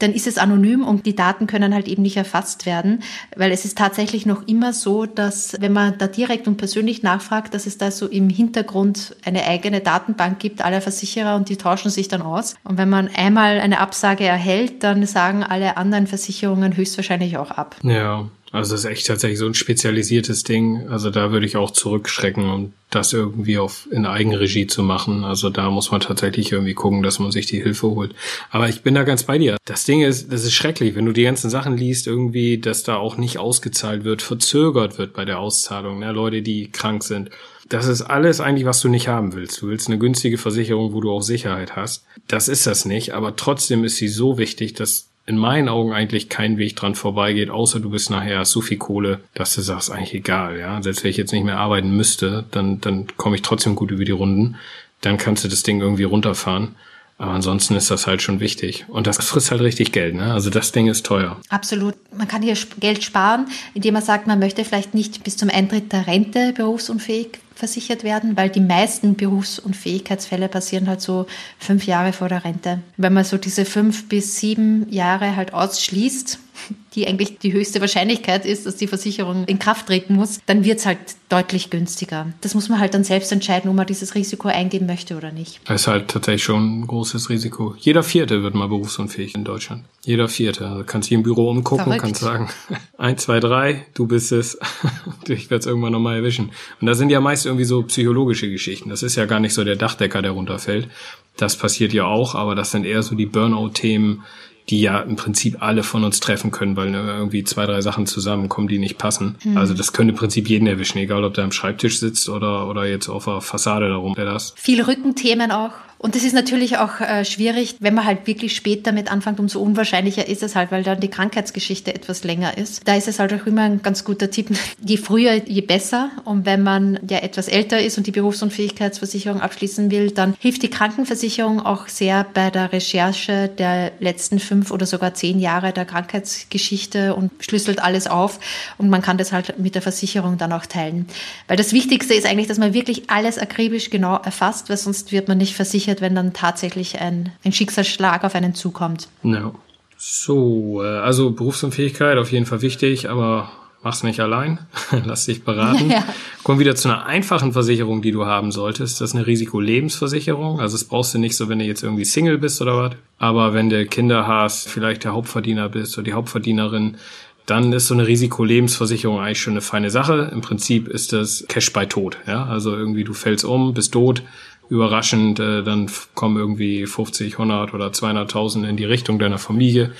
dann ist es anonym und die Daten können halt eben nicht erfasst werden, weil es ist tatsächlich noch immer so, dass wenn man da direkt und persönlich nachfragt, dass es da so im Hintergrund eine eigene Datenbank gibt aller Versicherer und die tauschen sich dann aus. Und wenn man einmal eine Absage erhält, dann sagen alle anderen Versicherungen höchstwahrscheinlich auch ab. Ja. Also das ist echt tatsächlich so ein spezialisiertes Ding. Also da würde ich auch zurückschrecken, um das irgendwie auf in Eigenregie zu machen. Also da muss man tatsächlich irgendwie gucken, dass man sich die Hilfe holt. Aber ich bin da ganz bei dir. Das Ding ist, das ist schrecklich, wenn du die ganzen Sachen liest, irgendwie, dass da auch nicht ausgezahlt wird, verzögert wird bei der Auszahlung. Ne? Leute, die krank sind. Das ist alles eigentlich, was du nicht haben willst. Du willst eine günstige Versicherung, wo du auch Sicherheit hast. Das ist das nicht, aber trotzdem ist sie so wichtig, dass in meinen Augen eigentlich kein Weg dran vorbeigeht, außer du bist nachher so viel Kohle, dass du sagst, eigentlich egal, ja. Selbst wenn ich jetzt nicht mehr arbeiten müsste, dann, dann komme ich trotzdem gut über die Runden. Dann kannst du das Ding irgendwie runterfahren. Aber ansonsten ist das halt schon wichtig. Und das frisst halt richtig Geld, ne? Also das Ding ist teuer. Absolut. Man kann hier Geld sparen, indem man sagt, man möchte vielleicht nicht bis zum Eintritt der Rente berufsunfähig versichert werden, weil die meisten Berufsunfähigkeitsfälle passieren halt so fünf Jahre vor der Rente. Wenn man so diese fünf bis sieben Jahre halt ausschließt, die eigentlich die höchste Wahrscheinlichkeit ist, dass die Versicherung in Kraft treten muss, dann wird es halt deutlich günstiger. Das muss man halt dann selbst entscheiden, ob man dieses Risiko eingehen möchte oder nicht. Das ist halt tatsächlich schon ein großes Risiko. Jeder Vierte wird mal berufsunfähig in Deutschland. Jeder Vierte. Also kannst dich im Büro umgucken, Verrückt. kannst sagen, eins, zwei, drei, du bist es. ich werde es irgendwann nochmal erwischen. Und da sind ja meist irgendwie so psychologische Geschichten. Das ist ja gar nicht so der Dachdecker, der runterfällt. Das passiert ja auch, aber das sind eher so die Burnout-Themen, die ja im Prinzip alle von uns treffen können, weil irgendwie zwei, drei Sachen zusammenkommen, die nicht passen. Mhm. Also das könnte im Prinzip jeden erwischen, egal ob der am Schreibtisch sitzt oder, oder jetzt auf der Fassade darum. Das. Viele Rückenthemen auch. Und das ist natürlich auch äh, schwierig, wenn man halt wirklich spät damit anfängt, umso unwahrscheinlicher ist es halt, weil dann die Krankheitsgeschichte etwas länger ist. Da ist es halt auch immer ein ganz guter Tipp. Je früher, je besser. Und wenn man ja etwas älter ist und die Berufsunfähigkeitsversicherung abschließen will, dann hilft die Krankenversicherung auch sehr bei der Recherche der letzten fünf oder sogar zehn Jahre der Krankheitsgeschichte und schlüsselt alles auf. Und man kann das halt mit der Versicherung dann auch teilen. Weil das Wichtigste ist eigentlich, dass man wirklich alles akribisch genau erfasst, weil sonst wird man nicht versichert verunsichert, wenn dann tatsächlich ein, ein Schicksalsschlag auf einen zukommt. Ja. So, äh, also Berufsunfähigkeit auf jeden Fall wichtig, aber mach's nicht allein. Lass dich beraten. Ja. Komm wieder zu einer einfachen Versicherung, die du haben solltest. Das ist eine Risikolebensversicherung. Also das brauchst du nicht so, wenn du jetzt irgendwie Single bist oder was. Aber wenn du Kinder hast, vielleicht der Hauptverdiener bist oder die Hauptverdienerin, dann ist so eine Risikolebensversicherung eigentlich schon eine feine Sache. Im Prinzip ist das Cash bei Tod. Ja? Also irgendwie du fällst um, bist tot, überraschend, äh, dann kommen irgendwie 50, 100 oder 200.000 in die Richtung deiner Familie.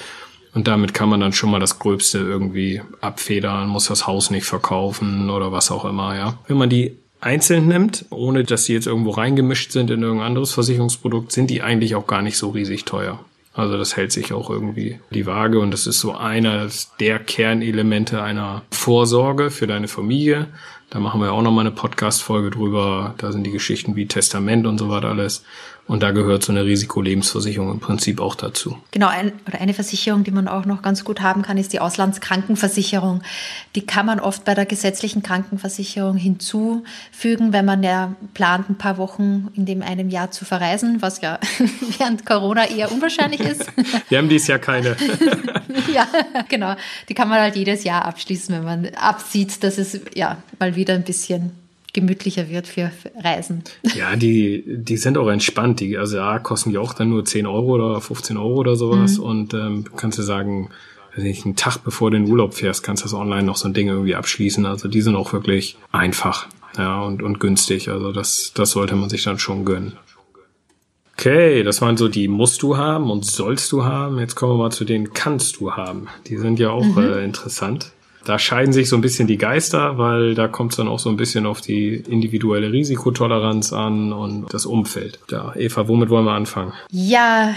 Und damit kann man dann schon mal das Gröbste irgendwie abfedern, muss das Haus nicht verkaufen oder was auch immer, ja. Wenn man die einzeln nimmt, ohne dass sie jetzt irgendwo reingemischt sind in irgendein anderes Versicherungsprodukt, sind die eigentlich auch gar nicht so riesig teuer. Also das hält sich auch irgendwie die Waage und das ist so eines der Kernelemente einer Vorsorge für deine Familie. Da machen wir auch nochmal eine Podcast-Folge drüber. Da sind die Geschichten wie Testament und so weiter alles. Und da gehört so eine Risikolebensversicherung im Prinzip auch dazu. Genau, ein, oder eine Versicherung, die man auch noch ganz gut haben kann, ist die Auslandskrankenversicherung. Die kann man oft bei der gesetzlichen Krankenversicherung hinzufügen, wenn man ja plant, ein paar Wochen in dem einem Jahr zu verreisen, was ja während Corona eher unwahrscheinlich ist. Wir haben dies Jahr keine. ja, genau. Die kann man halt jedes Jahr abschließen, wenn man absieht, dass es ja mal wieder ein bisschen gemütlicher wird für Reisen. Ja, die, die sind auch entspannt. Die, also ja, kosten die auch dann nur 10 Euro oder 15 Euro oder sowas. Mhm. Und ähm, kannst du sagen, nicht einen Tag bevor du in den Urlaub fährst, kannst du das online noch so ein Ding irgendwie abschließen. Also die sind auch wirklich einfach ja, und, und günstig. Also das, das sollte man sich dann schon gönnen. Okay, das waren so die musst du haben und sollst du haben. Jetzt kommen wir mal zu den kannst du haben. Die sind ja auch mhm. äh, interessant da scheiden sich so ein bisschen die Geister, weil da kommt es dann auch so ein bisschen auf die individuelle Risikotoleranz an und das Umfeld. Ja, Eva, womit wollen wir anfangen? Ja,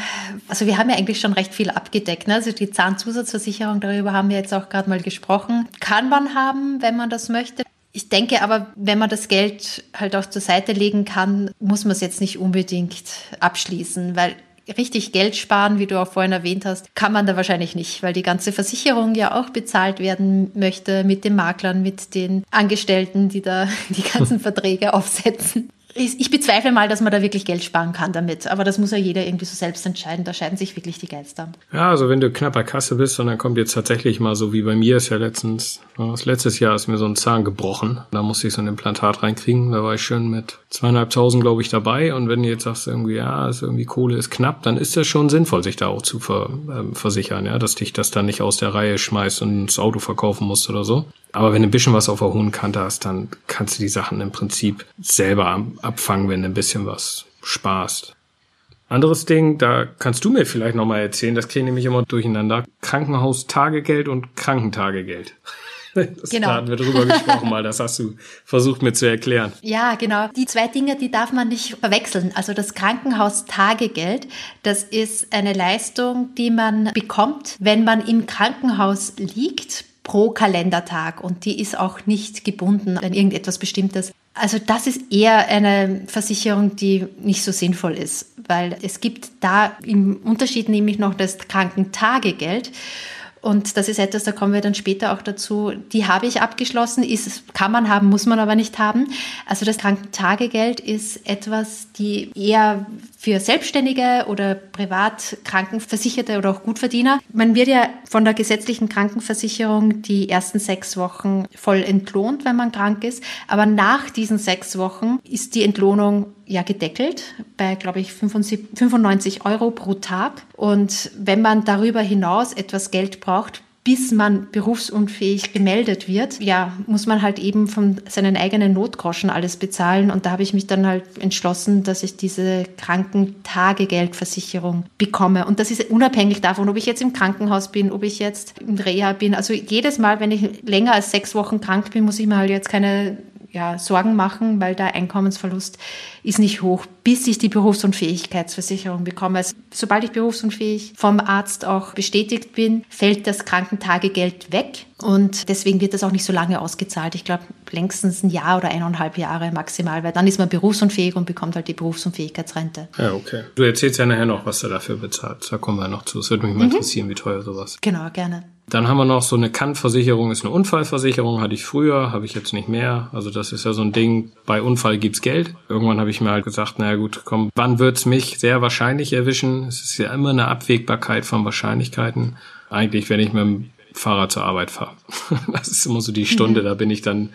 also wir haben ja eigentlich schon recht viel abgedeckt. Ne? Also die Zahnzusatzversicherung, darüber haben wir jetzt auch gerade mal gesprochen. Kann man haben, wenn man das möchte. Ich denke aber, wenn man das Geld halt auch zur Seite legen kann, muss man es jetzt nicht unbedingt abschließen, weil richtig Geld sparen, wie du auch vorhin erwähnt hast, kann man da wahrscheinlich nicht, weil die ganze Versicherung ja auch bezahlt werden möchte mit den Maklern, mit den Angestellten, die da die ganzen Verträge aufsetzen ich bezweifle mal, dass man da wirklich Geld sparen kann damit. Aber das muss ja jeder irgendwie so selbst entscheiden. Da scheiden sich wirklich die Geister. Ja, also wenn du knapper Kasse bist und dann kommt jetzt tatsächlich mal so wie bei mir ist ja letztens, das letztes Jahr ist mir so ein Zahn gebrochen. Da musste ich so ein Implantat reinkriegen. Da war ich schön mit zweieinhalbtausend, glaube ich, dabei. Und wenn du jetzt sagst irgendwie, ja, ist irgendwie Kohle ist knapp, dann ist das schon sinnvoll, sich da auch zu ver, äh, versichern, ja, dass dich das dann nicht aus der Reihe schmeißt und das Auto verkaufen musst oder so. Aber wenn du ein bisschen was auf der hohen Kante hast, dann kannst du die Sachen im Prinzip selber abfangen, wenn du ein bisschen was sparst. Anderes Ding, da kannst du mir vielleicht nochmal erzählen, das ich nämlich immer durcheinander. Krankenhaustagegeld und Krankentagegeld. Das, genau. Da hatten wir drüber gesprochen mal, das hast du versucht mir zu erklären. Ja, genau. Die zwei Dinge, die darf man nicht verwechseln. Also das Krankenhaustagegeld, das ist eine Leistung, die man bekommt, wenn man im Krankenhaus liegt pro Kalendertag und die ist auch nicht gebunden an irgendetwas Bestimmtes. Also das ist eher eine Versicherung, die nicht so sinnvoll ist, weil es gibt da im Unterschied nämlich noch das Krankentagegeld Und das ist etwas, da kommen wir dann später auch dazu. Die habe ich abgeschlossen, ist, kann man haben, muss man aber nicht haben. Also das Krankentagegeld ist etwas, die eher für Selbstständige oder privat Krankenversicherte oder auch Gutverdiener. Man wird ja von der gesetzlichen Krankenversicherung die ersten sechs Wochen voll entlohnt, wenn man krank ist. Aber nach diesen sechs Wochen ist die Entlohnung ja gedeckelt bei, glaube ich, 95 Euro pro Tag. Und wenn man darüber hinaus etwas Geld braucht, bis man berufsunfähig gemeldet wird, ja, muss man halt eben von seinen eigenen Notgroschen alles bezahlen. Und da habe ich mich dann halt entschlossen, dass ich diese Krankentagegeldversicherung bekomme. Und das ist unabhängig davon, ob ich jetzt im Krankenhaus bin, ob ich jetzt im Reha bin. Also jedes Mal, wenn ich länger als sechs Wochen krank bin, muss ich mir halt jetzt keine ja, Sorgen machen, weil der Einkommensverlust ist nicht hoch, bis ich die Berufsunfähigkeitsversicherung bekomme. Also, sobald ich berufsunfähig vom Arzt auch bestätigt bin, fällt das Krankentagegeld weg. Und deswegen wird das auch nicht so lange ausgezahlt. Ich glaube, längstens ein Jahr oder eineinhalb Jahre maximal, weil dann ist man berufsunfähig und bekommt halt die Berufsunfähigkeitsrente. Ja, okay. Du erzählst ja nachher noch, was du dafür bezahlt. Da kommen wir noch zu. Es würde mich mal mhm. interessieren, wie teuer sowas. Genau, gerne. Dann haben wir noch so eine Kantversicherung, ist eine Unfallversicherung, hatte ich früher, habe ich jetzt nicht mehr. Also das ist ja so ein Ding, bei Unfall gibt's Geld. Irgendwann habe ich mir halt gesagt, naja gut, komm, wann wird's mich sehr wahrscheinlich erwischen? Es ist ja immer eine Abwägbarkeit von Wahrscheinlichkeiten. Eigentlich, wenn ich mit dem Fahrrad zur Arbeit fahre. Das ist immer so die Stunde, mhm. da bin ich dann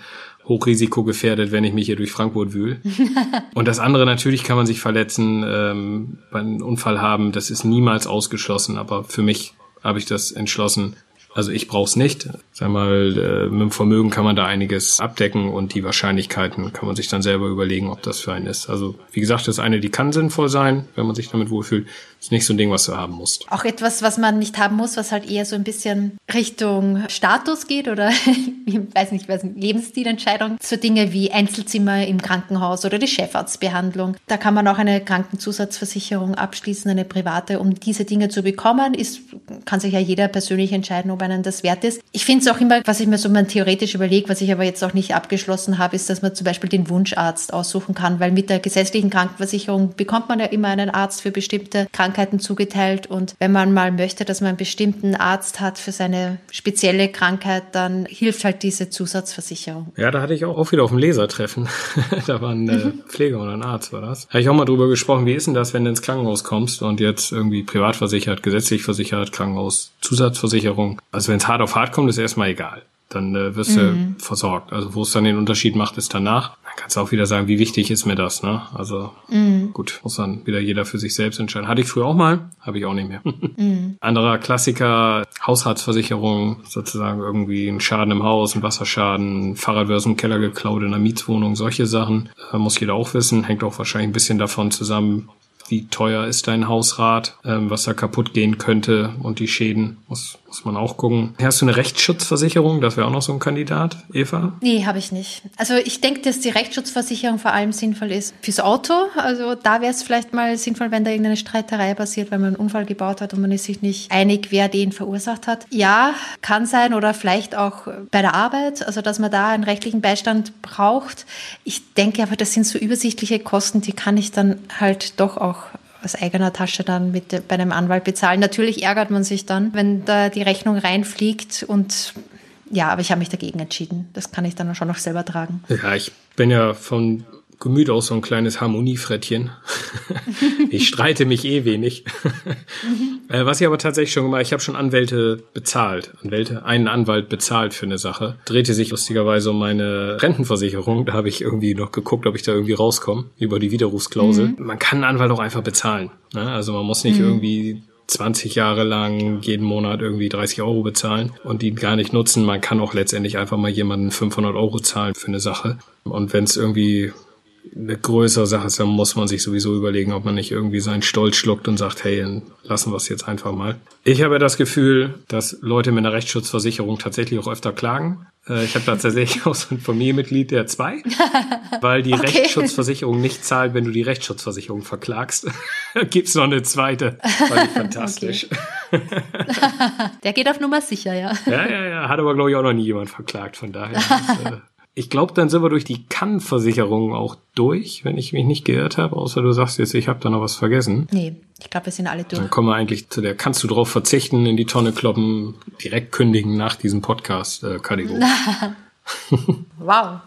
hochrisikogefährdet, wenn ich mich hier durch Frankfurt wühle. Und das andere, natürlich kann man sich verletzen, ähm, einen Unfall haben, das ist niemals ausgeschlossen, aber für mich habe ich das entschlossen, also ich brauche es nicht. Sag mal, äh, mit dem Vermögen kann man da einiges abdecken und die Wahrscheinlichkeiten kann man sich dann selber überlegen, ob das für einen ist. Also wie gesagt, das eine, die kann sinnvoll sein, wenn man sich damit wohlfühlt. Ist nicht so ein Ding, was du haben musst. Auch etwas, was man nicht haben muss, was halt eher so ein bisschen Richtung Status geht oder ich weiß nicht, was Lebensstilentscheidung. So Dinge wie Einzelzimmer im Krankenhaus oder die Chefarztbehandlung. Da kann man auch eine Krankenzusatzversicherung abschließen, eine private, um diese Dinge zu bekommen. Ist, kann sich ja jeder persönlich entscheiden, ob einen das wert ist. Ich finde es auch immer, was ich mir so mal theoretisch überlege, was ich aber jetzt auch nicht abgeschlossen habe, ist, dass man zum Beispiel den Wunscharzt aussuchen kann, weil mit der gesetzlichen Krankenversicherung bekommt man ja immer einen Arzt für bestimmte Krankheiten zugeteilt und wenn man mal möchte, dass man einen bestimmten Arzt hat für seine spezielle Krankheit, dann hilft halt diese Zusatzversicherung. Ja, da hatte ich auch wieder auf dem Lesertreffen. da war ein mhm. Pfleger oder ein Arzt, war das. Habe ich auch mal drüber gesprochen, wie ist denn das, wenn du ins Krankenhaus kommst und jetzt irgendwie privat versichert, gesetzlich versichert, Krankenhaus, Zusatzversicherung. Also wenn es hart auf hart kommt, ist erstmal egal. Dann äh, wirst mhm. du versorgt. Also wo es dann den Unterschied macht, ist danach. Dann kannst du auch wieder sagen, wie wichtig ist mir das. Ne? Also mhm. gut, muss dann wieder jeder für sich selbst entscheiden. Hatte ich früher auch mal, habe ich auch nicht mehr. Mhm. Anderer Klassiker, Haushaltsversicherung, sozusagen irgendwie ein Schaden im Haus, ein Wasserschaden, ein Fahrrad wird aus dem Keller geklaut in einer Mietswohnung, solche Sachen. Äh, muss jeder auch wissen. Hängt auch wahrscheinlich ein bisschen davon zusammen, wie teuer ist dein Hausrat, ähm, was da kaputt gehen könnte und die Schäden, muss, muss man auch gucken. Hast du eine Rechtsschutzversicherung? Das wäre auch noch so ein Kandidat, Eva? Nee, habe ich nicht. Also ich denke, dass die Rechtsschutzversicherung vor allem sinnvoll ist fürs Auto. Also da wäre es vielleicht mal sinnvoll, wenn da irgendeine Streiterei passiert, weil man einen Unfall gebaut hat und man ist sich nicht einig, wer den verursacht hat. Ja, kann sein oder vielleicht auch bei der Arbeit, also dass man da einen rechtlichen Beistand braucht. Ich denke aber, das sind so übersichtliche Kosten, die kann ich dann halt doch auch auch aus eigener Tasche dann mit bei einem Anwalt bezahlen. Natürlich ärgert man sich dann, wenn da die Rechnung reinfliegt und ja, aber ich habe mich dagegen entschieden. Das kann ich dann schon noch selber tragen. Ja, ich bin ja von Gemüt auch so ein kleines Harmoniefrettchen. ich streite mich eh wenig. äh, was ich aber tatsächlich schon gemacht, ich habe schon Anwälte bezahlt. Anwälte, einen Anwalt bezahlt für eine Sache. Drehte sich lustigerweise um meine Rentenversicherung. Da habe ich irgendwie noch geguckt, ob ich da irgendwie rauskomme über die Widerrufsklausel. Mhm. Man kann einen Anwalt auch einfach bezahlen. Ne? Also man muss nicht mhm. irgendwie 20 Jahre lang jeden Monat irgendwie 30 Euro bezahlen und die gar nicht nutzen. Man kann auch letztendlich einfach mal jemanden 500 Euro zahlen für eine Sache. Und wenn es irgendwie eine größere Sache ist, dann muss man sich sowieso überlegen, ob man nicht irgendwie seinen Stolz schluckt und sagt, hey, dann lassen wir es jetzt einfach mal. Ich habe das Gefühl, dass Leute mit einer Rechtsschutzversicherung tatsächlich auch öfter klagen. Äh, ich habe tatsächlich auch so ein Familienmitglied, der zwei, weil die okay. Rechtsschutzversicherung nicht zahlt, wenn du die Rechtsschutzversicherung verklagst. Gibt's noch eine zweite. Fand ich fantastisch. der geht auf Nummer sicher, ja. Ja, ja, ja. Hat aber, glaube ich, auch noch nie jemand verklagt. Von daher. Ist, äh, Ich glaube, dann sind wir durch die Kann-Versicherung auch durch, wenn ich mich nicht geirrt habe, außer du sagst jetzt, ich habe da noch was vergessen. Nee, ich glaube, wir sind alle durch. Dann kommen wir eigentlich zu der Kannst du drauf verzichten, in die Tonne kloppen, direkt kündigen nach diesem Podcast-Kategorie. wow.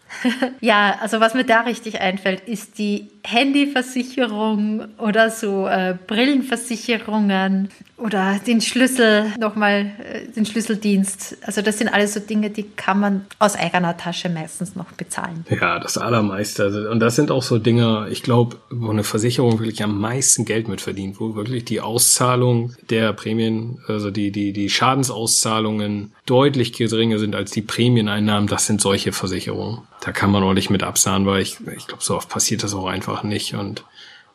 Ja, also was mir da richtig einfällt, ist die Handyversicherung oder so äh, Brillenversicherungen oder den Schlüssel, nochmal äh, den Schlüsseldienst. Also das sind alles so Dinge, die kann man aus eigener Tasche meistens noch bezahlen. Ja, das Allermeiste. Also, und das sind auch so Dinge, ich glaube, wo eine Versicherung wirklich am meisten Geld mit verdient, wo wirklich die Auszahlung der Prämien, also die, die, die Schadensauszahlungen deutlich geringer sind als die Prämieneinnahmen. Das sind solche Versicherungen da kann man auch nicht mit absahen, weil ich, ich glaube, so oft passiert das auch einfach nicht und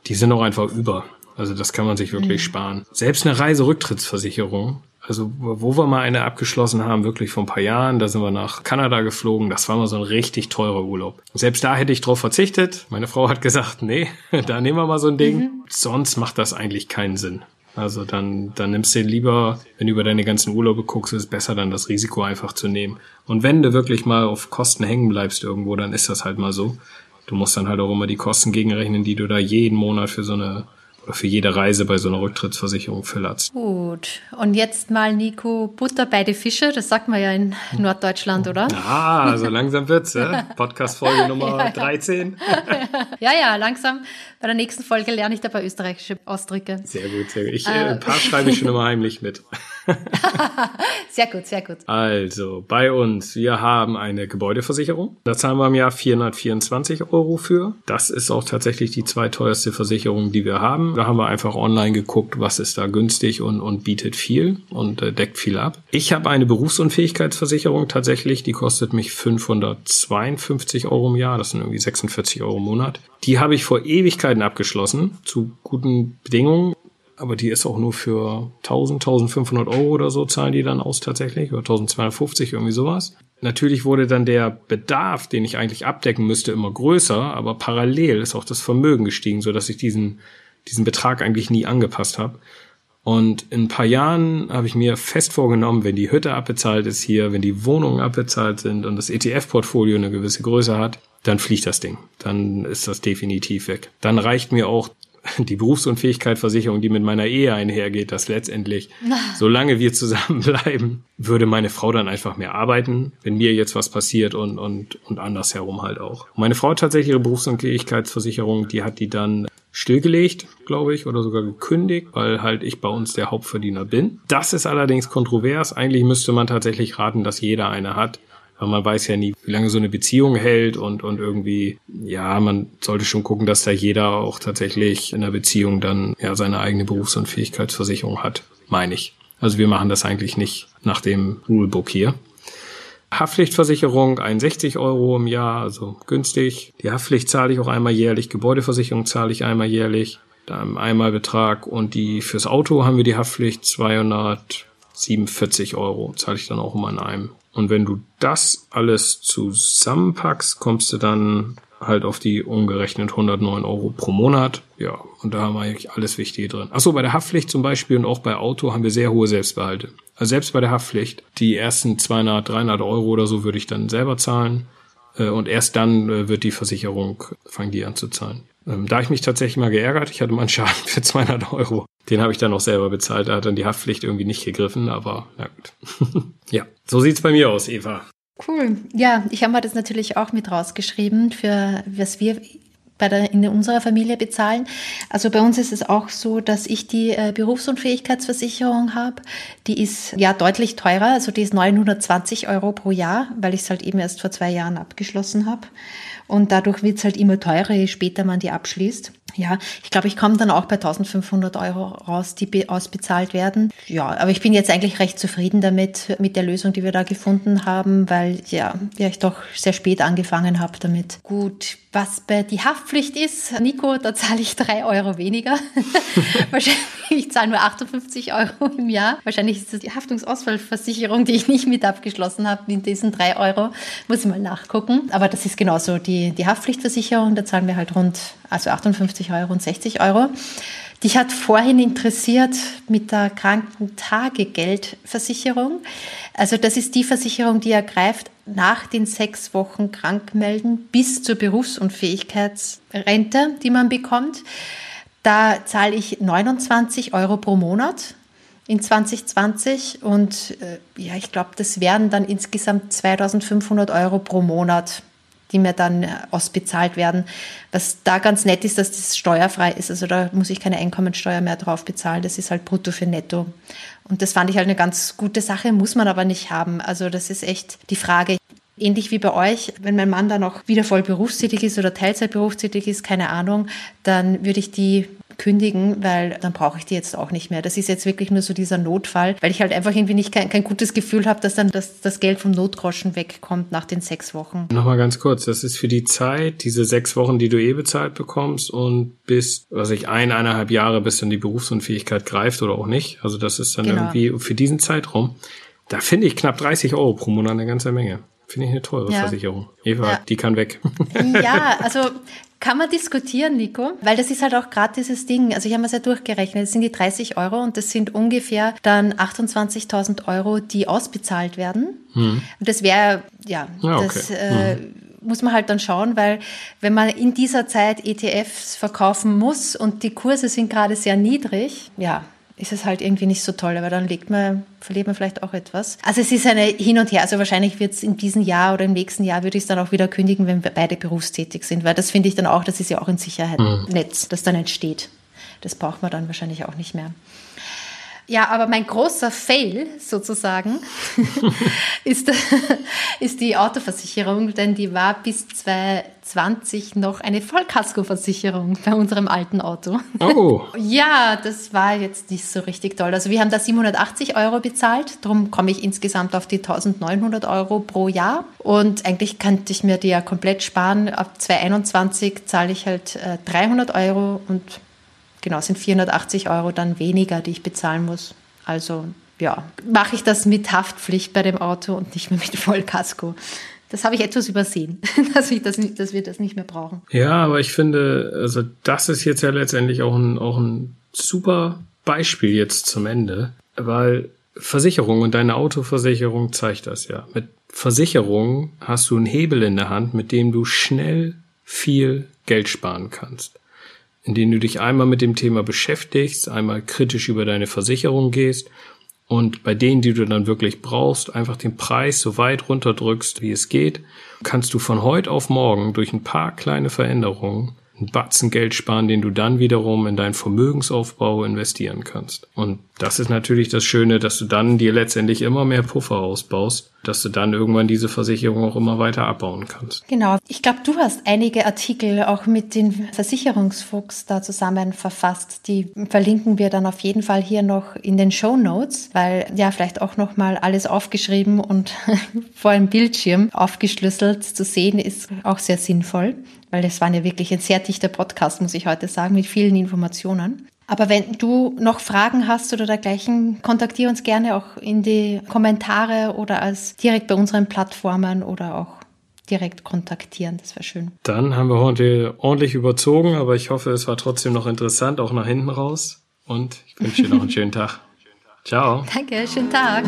die sind auch einfach über. Also das kann man sich wirklich mhm. sparen. Selbst eine Reiserücktrittsversicherung, also wo wir mal eine abgeschlossen haben, wirklich vor ein paar Jahren, da sind wir nach Kanada geflogen, das war mal so ein richtig teurer Urlaub. Selbst da hätte ich drauf verzichtet. Meine Frau hat gesagt, nee, da nehmen wir mal so ein Ding. Mhm. Sonst macht das eigentlich keinen Sinn. Also dann, dann nimmst du lieber, wenn du über deine ganzen Urlaube guckst, ist es besser, dann das Risiko einfach zu nehmen. Und wenn du wirklich mal auf Kosten hängen bleibst irgendwo, dann ist das halt mal so. Du musst dann halt auch immer die Kosten gegenrechnen, die du da jeden Monat für so eine für jede Reise bei so einer Rücktrittsversicherung verlatzt. Gut. Und jetzt mal, Nico, Butter bei die Fische. Das sagt man ja in Norddeutschland, oder? Ah, so langsam wird's, ja? Podcast-Folge Nummer ja, ja. 13. ja, ja, langsam. Bei der nächsten Folge lerne ich dabei österreichische Ausdrücke. Sehr gut, sehr gut. Ich, äh, ein paar schreibe ich schon immer heimlich mit. sehr gut, sehr gut. Also, bei uns, wir haben eine Gebäudeversicherung. Da zahlen wir im Jahr 424 Euro für. Das ist auch tatsächlich die zweiteuerste Versicherung, die wir haben. Da haben wir einfach online geguckt, was ist da günstig und, und bietet viel und äh, deckt viel ab. Ich habe eine Berufsunfähigkeitsversicherung tatsächlich, die kostet mich 552 Euro im Jahr, das sind irgendwie 46 Euro im Monat. Die habe ich vor Ewigkeiten abgeschlossen, zu guten Bedingungen aber die ist auch nur für 1000, 1500 Euro oder so zahlen die dann aus tatsächlich oder 1250 irgendwie sowas. Natürlich wurde dann der Bedarf, den ich eigentlich abdecken müsste, immer größer, aber parallel ist auch das Vermögen gestiegen, so dass ich diesen diesen Betrag eigentlich nie angepasst habe. Und in ein paar Jahren habe ich mir fest vorgenommen, wenn die Hütte abbezahlt ist hier, wenn die Wohnungen abbezahlt sind und das ETF-Portfolio eine gewisse Größe hat, dann fliegt das Ding. Dann ist das definitiv weg. Dann reicht mir auch die Berufsunfähigkeitsversicherung, die mit meiner Ehe einhergeht, dass letztendlich, solange wir zusammenbleiben, würde meine Frau dann einfach mehr arbeiten, wenn mir jetzt was passiert und, und, und andersherum halt auch. Meine Frau hat tatsächlich ihre Berufsunfähigkeitsversicherung, die hat die dann stillgelegt, glaube ich, oder sogar gekündigt, weil halt ich bei uns der Hauptverdiener bin. Das ist allerdings kontrovers. Eigentlich müsste man tatsächlich raten, dass jeder eine hat. Aber man weiß ja nie, wie lange so eine Beziehung hält und, und irgendwie, ja, man sollte schon gucken, dass da jeder auch tatsächlich in der Beziehung dann ja seine eigene Berufs- und Fähigkeitsversicherung hat, meine ich. Also wir machen das eigentlich nicht nach dem Rulebook hier. Haftpflichtversicherung 61 Euro im Jahr, also günstig. Die Haftpflicht zahle ich auch einmal jährlich, Gebäudeversicherung zahle ich einmal jährlich, dann einmal Betrag und die fürs Auto haben wir die Haftpflicht 247 Euro, zahle ich dann auch immer in einem. Und wenn du das alles zusammenpackst, kommst du dann halt auf die umgerechnet 109 Euro pro Monat. Ja, und da haben wir eigentlich alles Wichtige drin. Achso, bei der Haftpflicht zum Beispiel und auch bei Auto haben wir sehr hohe Selbstbehalte. Also selbst bei der Haftpflicht, die ersten 200, 300 Euro oder so würde ich dann selber zahlen. Äh, und erst dann äh, wird die Versicherung, fangen die an zu zahlen. Ähm, da ich mich tatsächlich mal geärgert, ich hatte mal einen Schaden für 200 Euro. Den habe ich dann auch selber bezahlt. Da hat dann die Haftpflicht irgendwie nicht gegriffen, aber na gut. ja, so sieht's bei mir aus, Eva. Cool. Ja, ich habe mir das natürlich auch mit rausgeschrieben, für was wir bei der, in unserer Familie bezahlen. Also bei uns ist es auch so, dass ich die äh, Berufsunfähigkeitsversicherung habe. Die ist ja deutlich teurer, also die ist 920 Euro pro Jahr, weil ich es halt eben erst vor zwei Jahren abgeschlossen habe. Und dadurch wird es halt immer teurer, je später man die abschließt. Ja, ich glaube, ich komme dann auch bei 1500 Euro raus, die ausbezahlt werden. Ja, aber ich bin jetzt eigentlich recht zufrieden damit, mit der Lösung, die wir da gefunden haben, weil ja, ja ich doch sehr spät angefangen habe damit. Gut, was bei die Haftpflicht ist, Nico, da zahle ich drei Euro weniger. Wahrscheinlich, ich zahle nur 58 Euro im Jahr. Wahrscheinlich ist das die Haftungsausfallversicherung, die ich nicht mit abgeschlossen habe, mit diesen drei Euro. Muss ich mal nachgucken. Aber das ist genauso die, die Haftpflichtversicherung, da zahlen wir halt rund, also 58 Euro und 60 Euro. Dich hat vorhin interessiert mit der Krankentagegeldversicherung. Also das ist die Versicherung, die ergreift nach den sechs Wochen Krankmelden bis zur Berufsunfähigkeitsrente, die man bekommt. Da zahle ich 29 Euro pro Monat in 2020 und äh, ja, ich glaube, das wären dann insgesamt 2500 Euro pro Monat die mir dann äh, ausbezahlt werden. Was da ganz nett ist, dass das steuerfrei ist. Also da muss ich keine Einkommensteuer mehr drauf bezahlen. Das ist halt brutto für netto. Und das fand ich halt eine ganz gute Sache, muss man aber nicht haben. Also das ist echt die Frage. Ähnlich wie bei euch, wenn mein Mann dann auch wieder voll berufstätig ist oder Teilzeit berufstätig ist, keine Ahnung, dann würde ich die kündigen, weil dann brauche ich die jetzt auch nicht mehr. Das ist jetzt wirklich nur so dieser Notfall, weil ich halt einfach irgendwie nicht kein, kein gutes Gefühl habe, dass dann das, das Geld vom Notgroschen wegkommt nach den sechs Wochen. Nochmal ganz kurz, das ist für die Zeit, diese sechs Wochen, die du eh bezahlt bekommst und bis, was ich, eineinhalb Jahre, bis dann die Berufsunfähigkeit greift oder auch nicht. Also das ist dann genau. irgendwie für diesen Zeitraum. Da finde ich knapp 30 Euro pro Monat eine ganze Menge. Finde ich eine teure ja. Versicherung. Eva, ja. die kann weg. Ja, also kann man diskutieren, Nico, weil das ist halt auch gerade dieses Ding. Also ich habe es ja durchgerechnet. Das sind die 30 Euro und das sind ungefähr dann 28.000 Euro, die ausbezahlt werden. Hm. Und das wäre, ja, ja okay. das äh, hm. muss man halt dann schauen, weil wenn man in dieser Zeit ETFs verkaufen muss und die Kurse sind gerade sehr niedrig, ja, ist es halt irgendwie nicht so toll, aber dann legt man, verliert man vielleicht auch etwas. Also es ist eine Hin und Her. Also wahrscheinlich wird es in diesem Jahr oder im nächsten Jahr würde ich es dann auch wieder kündigen, wenn wir beide berufstätig sind, weil das finde ich dann auch, das ist ja auch ein Sicherheitsnetz, mhm. das dann entsteht. Das braucht man dann wahrscheinlich auch nicht mehr. Ja, aber mein großer Fail sozusagen ist, ist die Autoversicherung, denn die war bis 2020 noch eine Vollkaskoversicherung bei unserem alten Auto. Oh. Ja, das war jetzt nicht so richtig toll. Also wir haben da 780 Euro bezahlt, darum komme ich insgesamt auf die 1900 Euro pro Jahr. Und eigentlich könnte ich mir die ja komplett sparen. Ab 2021 zahle ich halt 300 äh, Euro und genau, sind 480 Euro dann weniger, die ich bezahlen muss. Also ja, mache ich das mit Haftpflicht bei dem Auto und nicht mehr mit Vollkasko. Das habe ich etwas übersehen, dass, ich das nicht, dass wir das nicht mehr brauchen. Ja, aber ich finde, also das ist jetzt ja letztendlich auch ein, auch ein super Beispiel jetzt zum Ende, weil Versicherung und deine Autoversicherung zeigt das ja. Mit Versicherung hast du einen Hebel in der Hand, mit dem du schnell viel Geld sparen kannst in du dich einmal mit dem Thema beschäftigst, einmal kritisch über deine Versicherung gehst und bei denen, die du dann wirklich brauchst, einfach den Preis so weit runterdrückst, wie es geht, kannst du von heute auf morgen durch ein paar kleine Veränderungen einen Batzen Geld sparen, den du dann wiederum in deinen Vermögensaufbau investieren kannst. Und das ist natürlich das Schöne, dass du dann dir letztendlich immer mehr Puffer ausbaust, dass du dann irgendwann diese Versicherung auch immer weiter abbauen kannst. Genau. Ich glaube, du hast einige Artikel auch mit den Versicherungsfuchs da zusammen verfasst. Die verlinken wir dann auf jeden Fall hier noch in den Show Notes, weil ja vielleicht auch noch mal alles aufgeschrieben und vor einem Bildschirm aufgeschlüsselt zu sehen ist auch sehr sinnvoll weil das war ja wirklich ein sehr dichter Podcast, muss ich heute sagen, mit vielen Informationen. Aber wenn du noch Fragen hast oder dergleichen, kontaktiere uns gerne auch in die Kommentare oder als direkt bei unseren Plattformen oder auch direkt kontaktieren. Das wäre schön. Dann haben wir heute ordentlich überzogen, aber ich hoffe, es war trotzdem noch interessant, auch nach hinten raus. Und ich wünsche dir noch einen schönen Tag. Ciao. Danke, schönen Tag.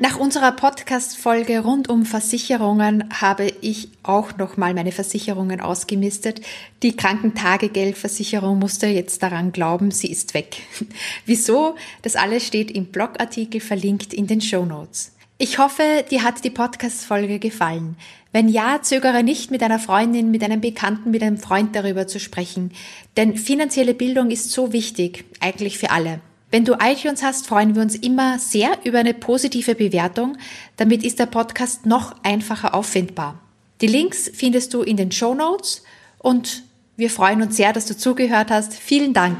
Nach unserer Podcast-Folge rund um Versicherungen habe ich auch nochmal meine Versicherungen ausgemistet. Die Krankentagegeldversicherung musste jetzt daran glauben, sie ist weg. Wieso? Das alles steht im Blogartikel verlinkt in den Show Notes. Ich hoffe, dir hat die Podcast-Folge gefallen. Wenn ja, zögere nicht, mit einer Freundin, mit einem Bekannten, mit einem Freund darüber zu sprechen. Denn finanzielle Bildung ist so wichtig, eigentlich für alle. Wenn du iTunes hast, freuen wir uns immer sehr über eine positive Bewertung. Damit ist der Podcast noch einfacher auffindbar. Die Links findest du in den Show Notes und wir freuen uns sehr, dass du zugehört hast. Vielen Dank.